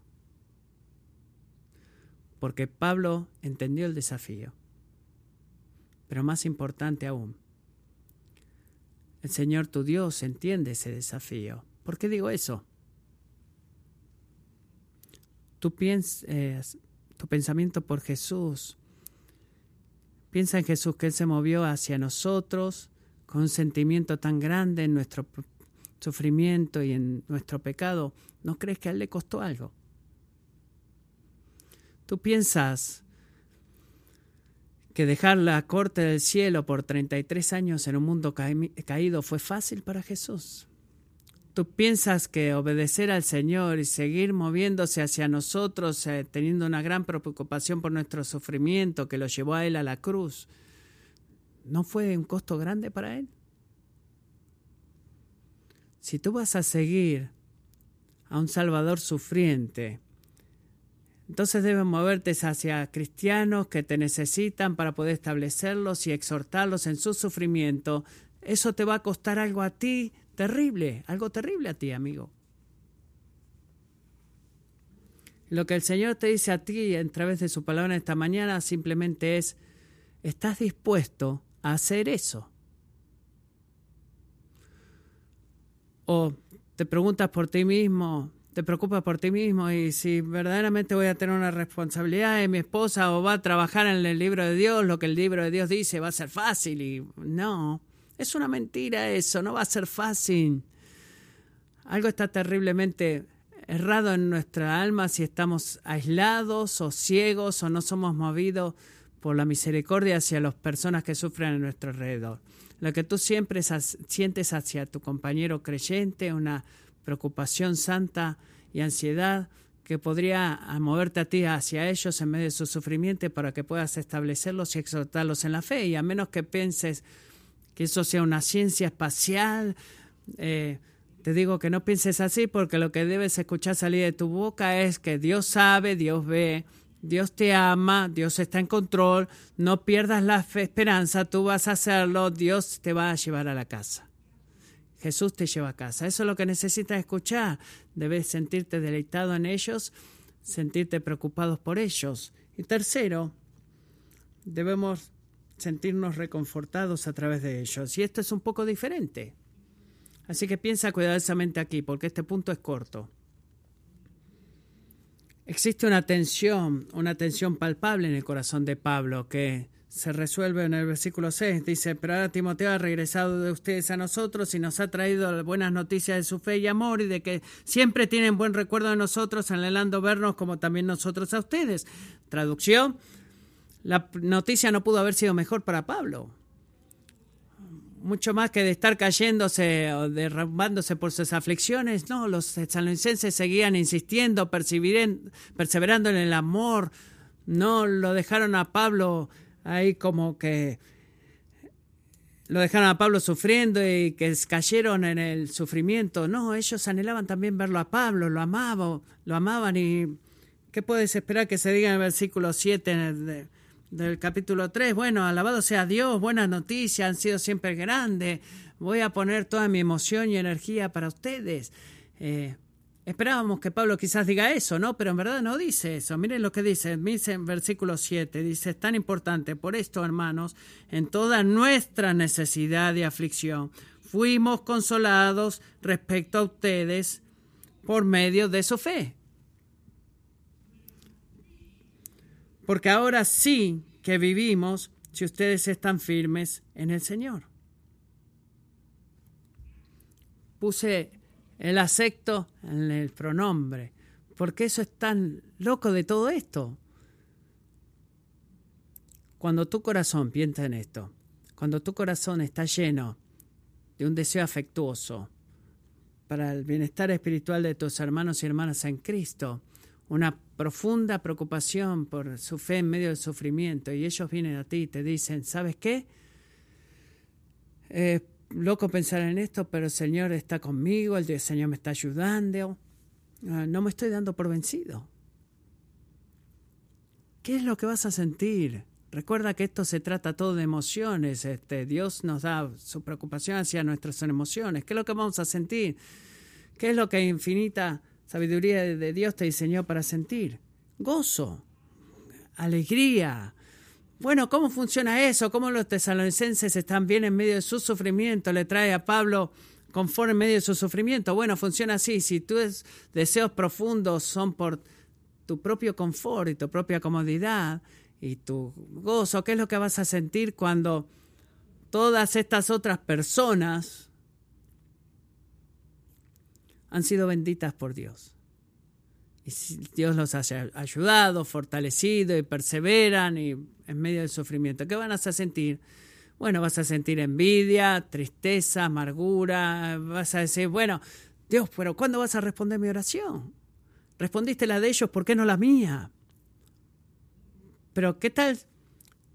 Porque Pablo entendió el desafío. Pero más importante aún, el Señor tu Dios entiende ese desafío. ¿Por qué digo eso? tu, tu pensamiento por Jesús. Piensa en Jesús, que Él se movió hacia nosotros con un sentimiento tan grande en nuestro sufrimiento y en nuestro pecado. ¿No crees que a Él le costó algo? Tú piensas que dejar la corte del cielo por 33 años en un mundo caído fue fácil para Jesús. Tú piensas que obedecer al Señor y seguir moviéndose hacia nosotros, eh, teniendo una gran preocupación por nuestro sufrimiento que lo llevó a Él a la cruz, ¿no fue un costo grande para Él? Si tú vas a seguir a un Salvador sufriente, entonces debes moverte hacia cristianos que te necesitan para poder establecerlos y exhortarlos en su sufrimiento. Eso te va a costar algo a ti terrible, algo terrible a ti, amigo. Lo que el Señor te dice a ti a través de su palabra esta mañana simplemente es, ¿estás dispuesto a hacer eso? O te preguntas por ti mismo, te preocupas por ti mismo y si verdaderamente voy a tener una responsabilidad de mi esposa o va a trabajar en el libro de Dios, lo que el libro de Dios dice va a ser fácil y no, es una mentira eso, no va a ser fácil. Algo está terriblemente errado en nuestra alma si estamos aislados o ciegos o no somos movidos por la misericordia hacia las personas que sufren a nuestro alrededor. Lo que tú siempre sientes hacia tu compañero creyente, una preocupación santa y ansiedad que podría moverte a ti hacia ellos en medio de su sufrimiento para que puedas establecerlos y exhortarlos en la fe. Y a menos que pienses que eso sea una ciencia espacial, eh, te digo que no pienses así porque lo que debes escuchar salir de tu boca es que Dios sabe, Dios ve, Dios te ama, Dios está en control, no pierdas la esperanza, tú vas a hacerlo, Dios te va a llevar a la casa. Jesús te lleva a casa. Eso es lo que necesitas escuchar. Debes sentirte deleitado en ellos, sentirte preocupados por ellos. Y tercero, debemos sentirnos reconfortados a través de ellos. Y esto es un poco diferente. Así que piensa cuidadosamente aquí, porque este punto es corto. Existe una tensión, una tensión palpable en el corazón de Pablo que se resuelve en el versículo 6. Dice, pero ahora Timoteo ha regresado de ustedes a nosotros y nos ha traído buenas noticias de su fe y amor y de que siempre tienen buen recuerdo de nosotros, anhelando vernos como también nosotros a ustedes. Traducción, la noticia no pudo haber sido mejor para Pablo. Mucho más que de estar cayéndose o derrumbándose por sus aflicciones, no, los tesalonicenses seguían insistiendo, perseverando en el amor, no lo dejaron a Pablo ahí como que lo dejaron a Pablo sufriendo y que cayeron en el sufrimiento. No, ellos anhelaban también verlo a Pablo, lo amaban, lo amaban y ¿qué puedes esperar que se diga en el versículo 7 del capítulo 3? Bueno, alabado sea Dios, buenas noticias, han sido siempre grandes, voy a poner toda mi emoción y energía para ustedes. Eh, Esperábamos que Pablo quizás diga eso, ¿no? Pero en verdad no dice eso. Miren lo que dice, dice en versículo 7, dice, es tan importante, por esto, hermanos, en toda nuestra necesidad y aflicción, fuimos consolados respecto a ustedes por medio de su fe. Porque ahora sí que vivimos si ustedes están firmes en el Señor. Puse el acepto en el pronombre. Porque eso es tan loco de todo esto. Cuando tu corazón piensa en esto, cuando tu corazón está lleno de un deseo afectuoso para el bienestar espiritual de tus hermanos y hermanas en Cristo, una profunda preocupación por su fe en medio del sufrimiento, y ellos vienen a ti y te dicen, ¿sabes qué? Eh, loco pensar en esto, pero el Señor está conmigo, el Señor me está ayudando. Ah, no me estoy dando por vencido. ¿Qué es lo que vas a sentir? Recuerda que esto se trata todo de emociones. Este, Dios nos da su preocupación hacia nuestras emociones. ¿Qué es lo que vamos a sentir? ¿Qué es lo que infinita sabiduría de Dios te diseñó para sentir? Gozo, alegría, bueno, ¿cómo funciona eso? ¿Cómo los tesalonicenses están bien en medio de su sufrimiento? Le trae a Pablo conforme en medio de su sufrimiento. Bueno, funciona así. Si tus deseos profundos son por tu propio confort y tu propia comodidad y tu gozo, ¿qué es lo que vas a sentir cuando todas estas otras personas han sido benditas por Dios? Y Dios los ha ayudado, fortalecido y perseveran y en medio del sufrimiento, ¿qué van a sentir? Bueno, vas a sentir envidia, tristeza, amargura, vas a decir, bueno, Dios, pero ¿cuándo vas a responder mi oración? Respondiste la de ellos, ¿por qué no la mía? Pero ¿qué tal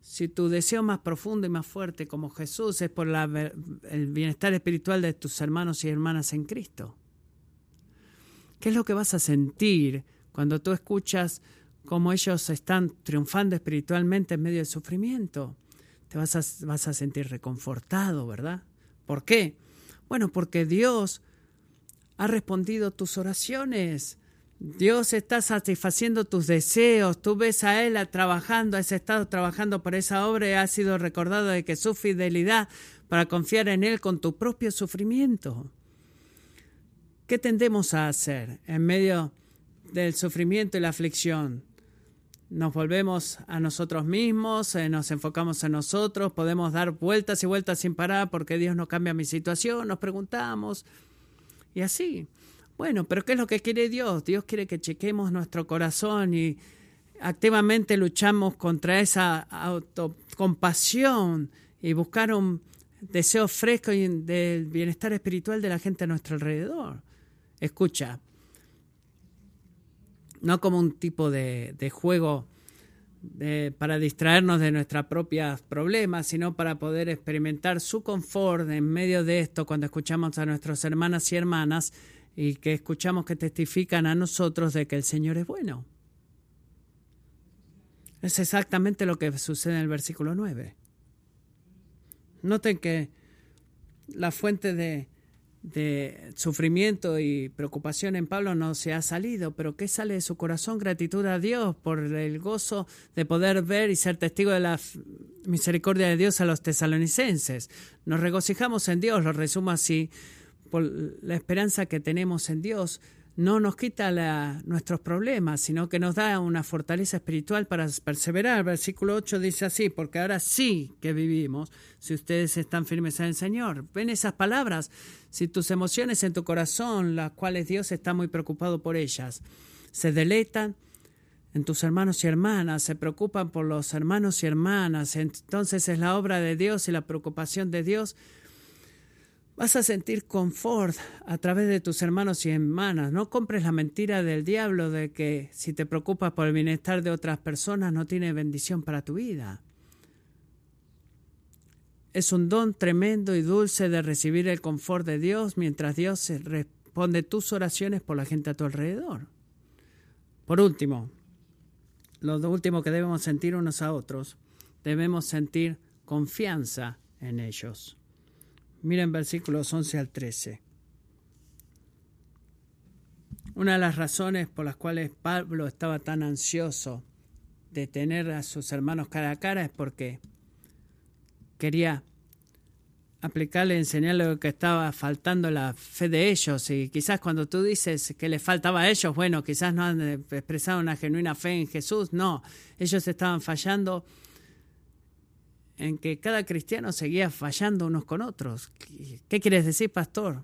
si tu deseo más profundo y más fuerte como Jesús es por el bienestar espiritual de tus hermanos y hermanas en Cristo? ¿Qué es lo que vas a sentir cuando tú escuchas cómo ellos están triunfando espiritualmente en medio del sufrimiento? Te vas a, vas a sentir reconfortado, ¿verdad? ¿Por qué? Bueno, porque Dios ha respondido tus oraciones. Dios está satisfaciendo tus deseos. Tú ves a Él trabajando, has estado trabajando por esa obra y has sido recordado de que su fidelidad para confiar en Él con tu propio sufrimiento. ¿Qué tendemos a hacer en medio del sufrimiento y la aflicción? Nos volvemos a nosotros mismos, eh, nos enfocamos en nosotros, podemos dar vueltas y vueltas sin parar porque Dios no cambia mi situación, nos preguntamos y así. Bueno, pero ¿qué es lo que quiere Dios? Dios quiere que chequemos nuestro corazón y activamente luchamos contra esa autocompasión y buscar un deseo fresco del bienestar espiritual de la gente a nuestro alrededor. Escucha, no como un tipo de, juego para distraernos de nuestros propios problemas, sino para poder experimentar su confort en medio de esto cuando escuchamos a nuestras hermanas y hermanas y que escuchamos que testifican a nosotros de que el Señor es bueno. Es exactamente lo que sucede en el versículo 9. Noten que la fuente de, de sufrimiento y preocupación en Pablo no se ha salido, pero ¿qué sale de su corazón? Gratitud a Dios por el gozo de poder ver y ser testigo de la misericordia de Dios a los tesalonicenses. Nos regocijamos en Dios, lo resumo así, por la esperanza que tenemos en Dios, no nos quita nuestros problemas, sino que nos da una fortaleza espiritual para perseverar. Versículo 8 dice así, porque ahora sí que vivimos si ustedes están firmes en el Señor. Ven esas palabras, si tus emociones en tu corazón, las cuales Dios está muy preocupado por ellas, se deleitan en tus hermanos y hermanas, se preocupan por los hermanos y hermanas, entonces es la obra de Dios y la preocupación de Dios Vas a sentir confort a través de tus hermanos y hermanas. No compres la mentira del diablo de que si te preocupas por el bienestar de otras personas no tiene bendición para tu vida. Es un don tremendo y dulce de recibir el confort de Dios mientras Dios responde tus oraciones por la gente a tu alrededor. Por último, lo último que debemos sentir unos a otros, debemos sentir confianza en ellos. Miren versículos 11 al 13. Una de las razones por las cuales Pablo estaba tan ansioso de tener a sus hermanos cara a cara es porque quería aplicarle, enseñarle lo que estaba faltando la fe de ellos. Y quizás cuando tú dices que les faltaba a ellos, bueno, quizás no han expresado una genuina fe en Jesús. No, ellos estaban fallando en que cada cristiano seguía fallando unos con otros. ¿Qué quieres decir, pastor?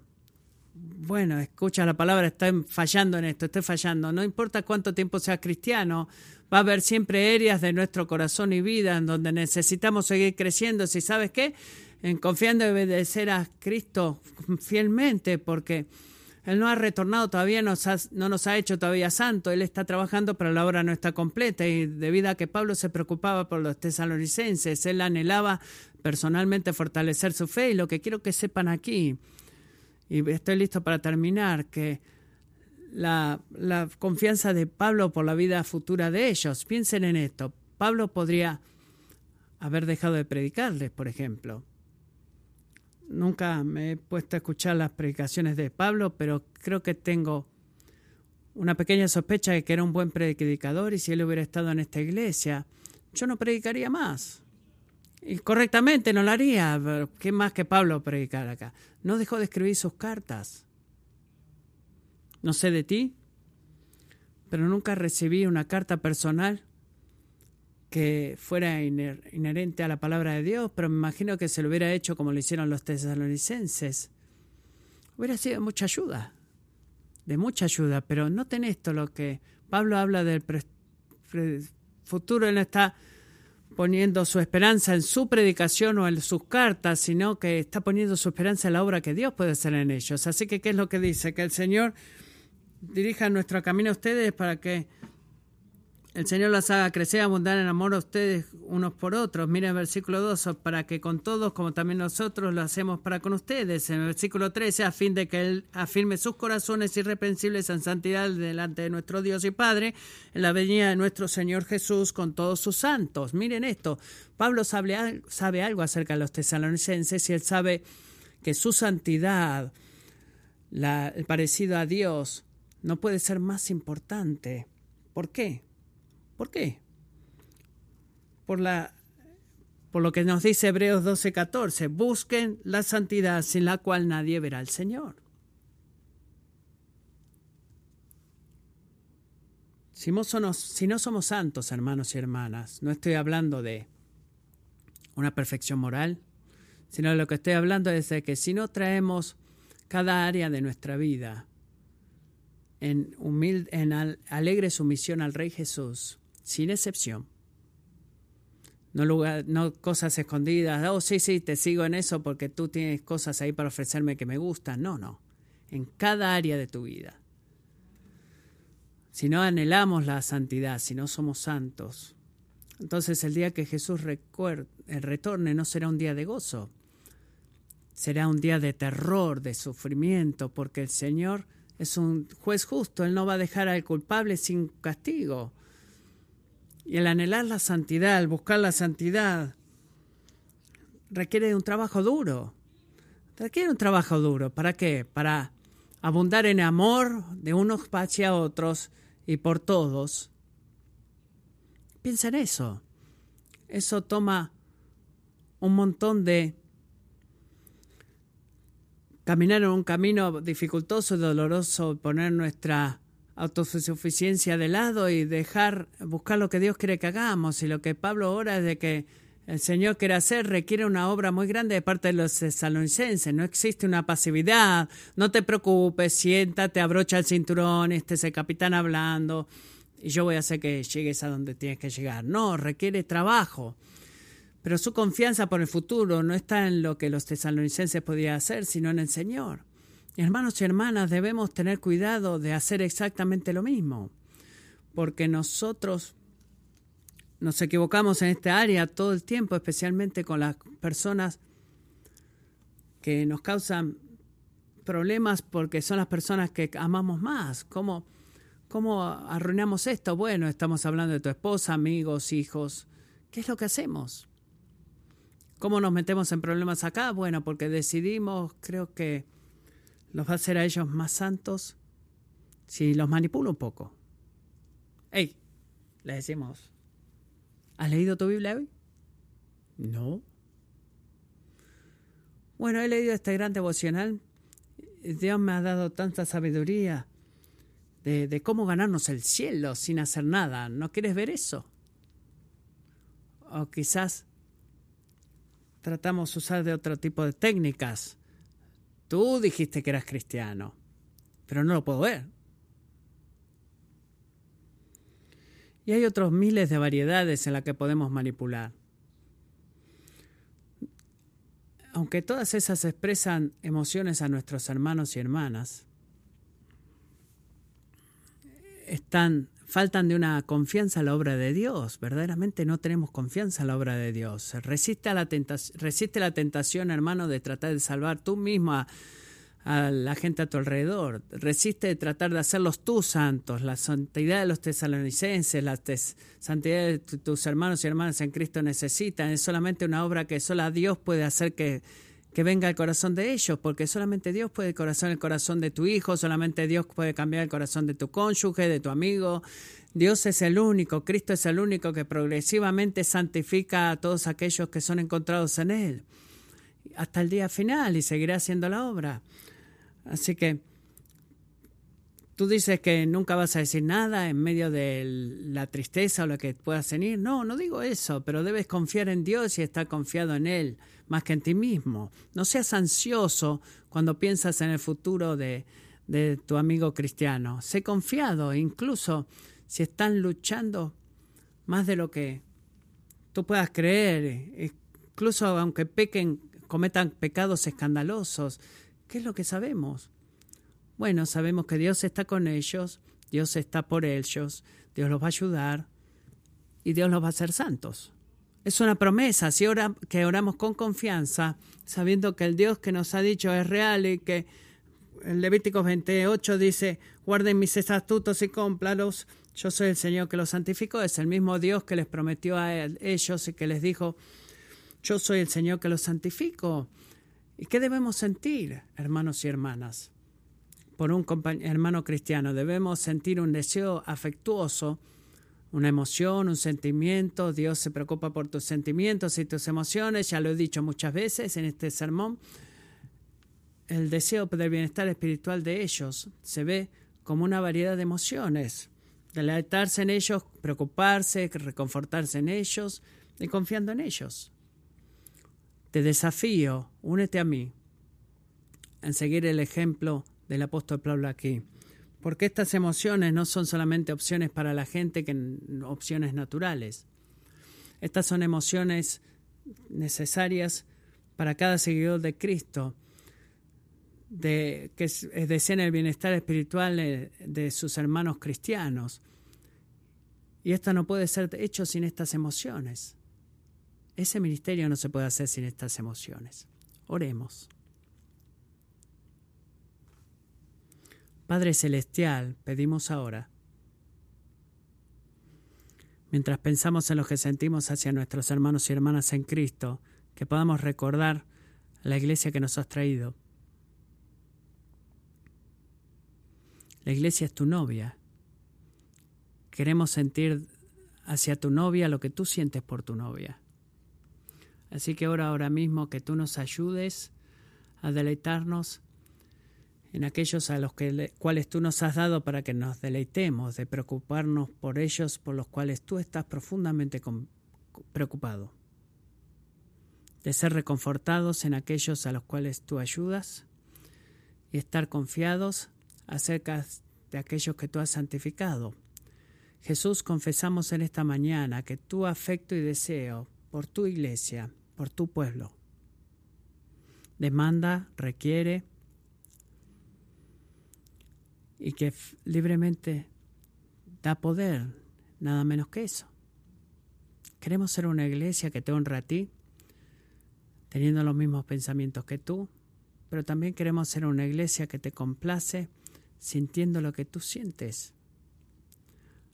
Bueno, escucha la palabra, estoy fallando en esto, estoy fallando. No importa cuánto tiempo seas cristiano, va a haber siempre áreas de nuestro corazón y vida en donde necesitamos seguir creciendo. Si sabes qué, en confiando en obedecer a Cristo fielmente, porque él no ha retornado todavía, no nos ha hecho todavía santo. Él está trabajando, pero la obra no está completa. Y debido a que Pablo se preocupaba por los tesalonicenses, él anhelaba personalmente fortalecer su fe. Y lo que quiero que sepan aquí, y estoy listo para terminar, que la, la confianza de Pablo por la vida futura de ellos, piensen en esto. Pablo podría haber dejado de predicarles, por ejemplo nunca me he puesto a escuchar las predicaciones de Pablo, pero creo que tengo una pequeña sospecha de que era un buen predicador y si él hubiera estado en esta iglesia, yo no predicaría más. Y correctamente no lo haría. ¿Qué más que Pablo predicar acá? No dejó de escribir sus cartas. No sé de ti, pero nunca recibí una carta personal que fuera inherente a la palabra de Dios, pero me imagino que se lo hubiera hecho como lo hicieron los tesalonicenses. Hubiera sido mucha ayuda, de mucha ayuda, pero noten esto, lo que Pablo habla del futuro, él no está poniendo su esperanza en su predicación o en sus cartas, sino que está poniendo su esperanza en la obra que Dios puede hacer en ellos. Así que, ¿qué es lo que dice? Que el Señor dirija nuestro camino a ustedes para que el Señor las haga crecer, abundar en amor a ustedes unos por otros. Miren el versículo 2, para que con todos, como también nosotros, lo hacemos para con ustedes. En el versículo 13, a fin de que Él afirme sus corazones irreprensibles en santidad delante de nuestro Dios y Padre, en la venida de nuestro Señor Jesús con todos sus santos. Miren esto, Pablo sabe, algo acerca de los tesalonicenses y él sabe que su santidad, la, el parecido a Dios, no puede ser más importante. ¿Por qué? ¿Por qué? Por, la, por lo que nos dice Hebreos 12:14, busquen la santidad sin la cual nadie verá al Señor. Si no, somos, si no somos santos, hermanos y hermanas, no estoy hablando de una perfección moral, sino lo que estoy hablando es de que si no traemos cada área de nuestra vida en, humilde, en alegre sumisión al Rey Jesús, sin excepción. No, lugar, no cosas escondidas, oh sí, sí, te sigo en eso porque tú tienes cosas ahí para ofrecerme que me gustan. No, no, en cada área de tu vida. Si no anhelamos la santidad, si no somos santos, entonces el día que Jesús retorne no será un día de gozo, será un día de terror, de sufrimiento, porque el Señor es un juez justo, Él no va a dejar al culpable sin castigo. Y el anhelar la santidad, el buscar la santidad, requiere de un trabajo duro. Requiere un trabajo duro. ¿Para qué? Para abundar en amor de unos hacia otros y por todos. Piensa en eso. Eso toma un montón de caminar en un camino dificultoso y doloroso, poner nuestra autosuficiencia de lado y dejar buscar lo que Dios quiere que hagamos. Y lo que Pablo ora es de que el Señor quiere hacer requiere una obra muy grande de parte de los tesalonicenses. No existe una pasividad. No te preocupes, siéntate, abrocha el cinturón, este es el capitán hablando y yo voy a hacer que llegues a donde tienes que llegar. No, requiere trabajo. Pero su confianza por el futuro no está en lo que los tesalonicenses podían hacer, sino en el Señor. Hermanos y hermanas, debemos tener cuidado de hacer exactamente lo mismo, porque nosotros nos equivocamos en esta área todo el tiempo, especialmente con las personas que nos causan problemas porque son las personas que amamos más. ¿Cómo, ¿Cómo arruinamos esto? Bueno, estamos hablando de tu esposa, amigos, hijos. ¿Qué es lo que hacemos? ¿Cómo nos metemos en problemas acá? Bueno, porque decidimos, creo que los va a hacer a ellos más santos si los manipulo un poco. Hey, le decimos, ¿has leído tu Biblia hoy? No. Bueno, he leído este gran devocional. Dios me ha dado tanta sabiduría de, de cómo ganarnos el cielo sin hacer nada. ¿No quieres ver eso? O quizás tratamos de usar de otro tipo de técnicas Tú dijiste que eras cristiano, pero no lo puedo ver. Y hay otros miles de variedades en las que podemos manipular. Aunque todas esas expresan emociones a nuestros hermanos y hermanas, están faltan de una confianza a la obra de Dios. Verdaderamente no tenemos confianza a la obra de Dios. Resiste, la, tentación, hermano, de tratar de salvar tú mismo a, la gente a tu alrededor. Resiste de tratar de hacerlos tú santos. La santidad de los tesalonicenses, la santidad de tus hermanos y hermanas en Cristo necesitan. Es solamente una obra que solo Dios puede hacer que que venga el corazón de ellos, porque solamente Dios puede corazón el corazón de tu hijo, solamente Dios puede cambiar el corazón de tu cónyuge, de tu amigo. Dios es el único, Cristo es el único que progresivamente santifica a todos aquellos que son encontrados en Él, hasta el día final y seguirá haciendo la obra. Así que Tú dices que nunca vas a decir nada en medio de la tristeza o lo que puedas tener. No, no digo eso, pero debes confiar en Dios y estar confiado en Él más que en ti mismo. No seas ansioso cuando piensas en el futuro de, de tu amigo cristiano. Sé confiado, incluso si están luchando más de lo que tú puedas creer, incluso aunque pequen, cometan pecados escandalosos. ¿Qué es lo que sabemos? Bueno, sabemos que Dios está con ellos, Dios está por ellos, Dios los va a ayudar y Dios los va a hacer santos. Es una promesa, si que oramos con confianza, sabiendo que el Dios que nos ha dicho es real y que el Levítico 28 dice, guarden mis estatutos y cómplalos, yo soy el Señor que los santificó, es el mismo Dios que les prometió a ellos y que les dijo, yo soy el Señor que los santifico. ¿Y qué debemos sentir, hermanos y hermanas? Por un hermano cristiano. Debemos sentir un deseo afectuoso, una emoción, un sentimiento. Dios se preocupa por tus sentimientos y tus emociones. Ya lo he dicho muchas veces en este sermón. El deseo del bienestar espiritual de ellos se ve como una variedad de emociones. Deleitarse en ellos, preocuparse, reconfortarse en ellos y confiando en ellos. Te desafío, únete a mí en seguir el ejemplo del apóstol Pablo aquí. Porque estas emociones no son solamente opciones para la gente, que opciones naturales. Estas son emociones necesarias para cada seguidor de Cristo, de, que desean el bienestar espiritual de sus hermanos cristianos. Y esto no puede ser hecho sin estas emociones. Ese ministerio no se puede hacer sin estas emociones. Oremos. Padre Celestial, pedimos ahora, mientras pensamos en lo que sentimos hacia nuestros hermanos y hermanas en Cristo, que podamos recordar la iglesia que nos has traído. La iglesia es tu novia. Queremos sentir hacia tu novia lo que tú sientes por tu novia. Así que ahora, ahora mismo, que tú nos ayudes a deleitarnos en aquellos a los que, cuales tú nos has dado para que nos deleitemos, de preocuparnos por ellos por los cuales tú estás profundamente preocupado, de ser reconfortados en aquellos a los cuales tú ayudas y estar confiados acerca de aquellos que tú has santificado. Jesús, confesamos en esta mañana que tu afecto y deseo por tu iglesia, por tu pueblo, demanda, requiere, y que libremente da poder, nada menos que eso. Queremos ser una iglesia que te honra a ti, teniendo los mismos pensamientos que tú, pero también queremos ser una iglesia que te complace sintiendo lo que tú sientes.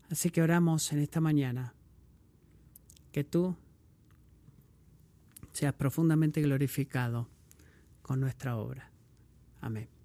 Así que oramos en esta mañana que tú seas profundamente glorificado con nuestra obra. Amén.